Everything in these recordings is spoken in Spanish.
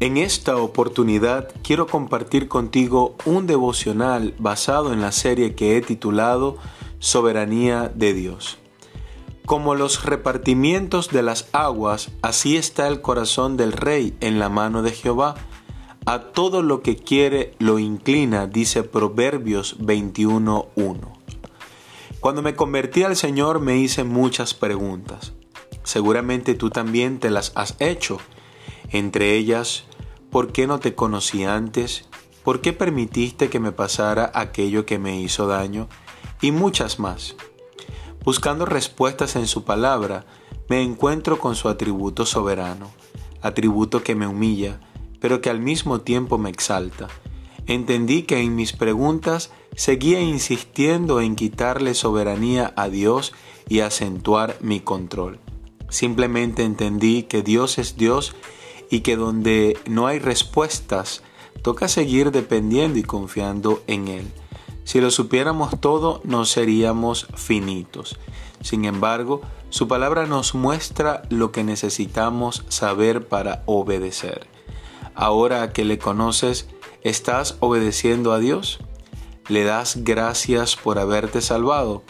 En esta oportunidad quiero compartir contigo un devocional basado en la serie que he titulado Soberanía de Dios. Como los repartimientos de las aguas, así está el corazón del rey en la mano de Jehová. A todo lo que quiere lo inclina, dice Proverbios 21.1. Cuando me convertí al Señor me hice muchas preguntas. Seguramente tú también te las has hecho entre ellas, ¿por qué no te conocí antes? ¿Por qué permitiste que me pasara aquello que me hizo daño? Y muchas más. Buscando respuestas en su palabra, me encuentro con su atributo soberano, atributo que me humilla, pero que al mismo tiempo me exalta. Entendí que en mis preguntas seguía insistiendo en quitarle soberanía a Dios y acentuar mi control. Simplemente entendí que Dios es Dios y que donde no hay respuestas, toca seguir dependiendo y confiando en Él. Si lo supiéramos todo, no seríamos finitos. Sin embargo, su palabra nos muestra lo que necesitamos saber para obedecer. Ahora que le conoces, ¿estás obedeciendo a Dios? ¿Le das gracias por haberte salvado?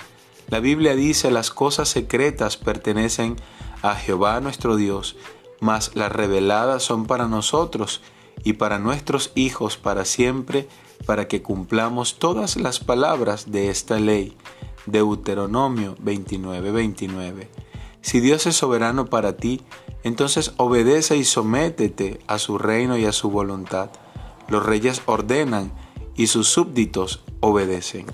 La Biblia dice las cosas secretas pertenecen a Jehová nuestro Dios, mas las reveladas son para nosotros y para nuestros hijos para siempre, para que cumplamos todas las palabras de esta ley. Deuteronomio 29:29. 29. Si Dios es soberano para ti, entonces obedece y sométete a su reino y a su voluntad. Los reyes ordenan y sus súbditos obedecen.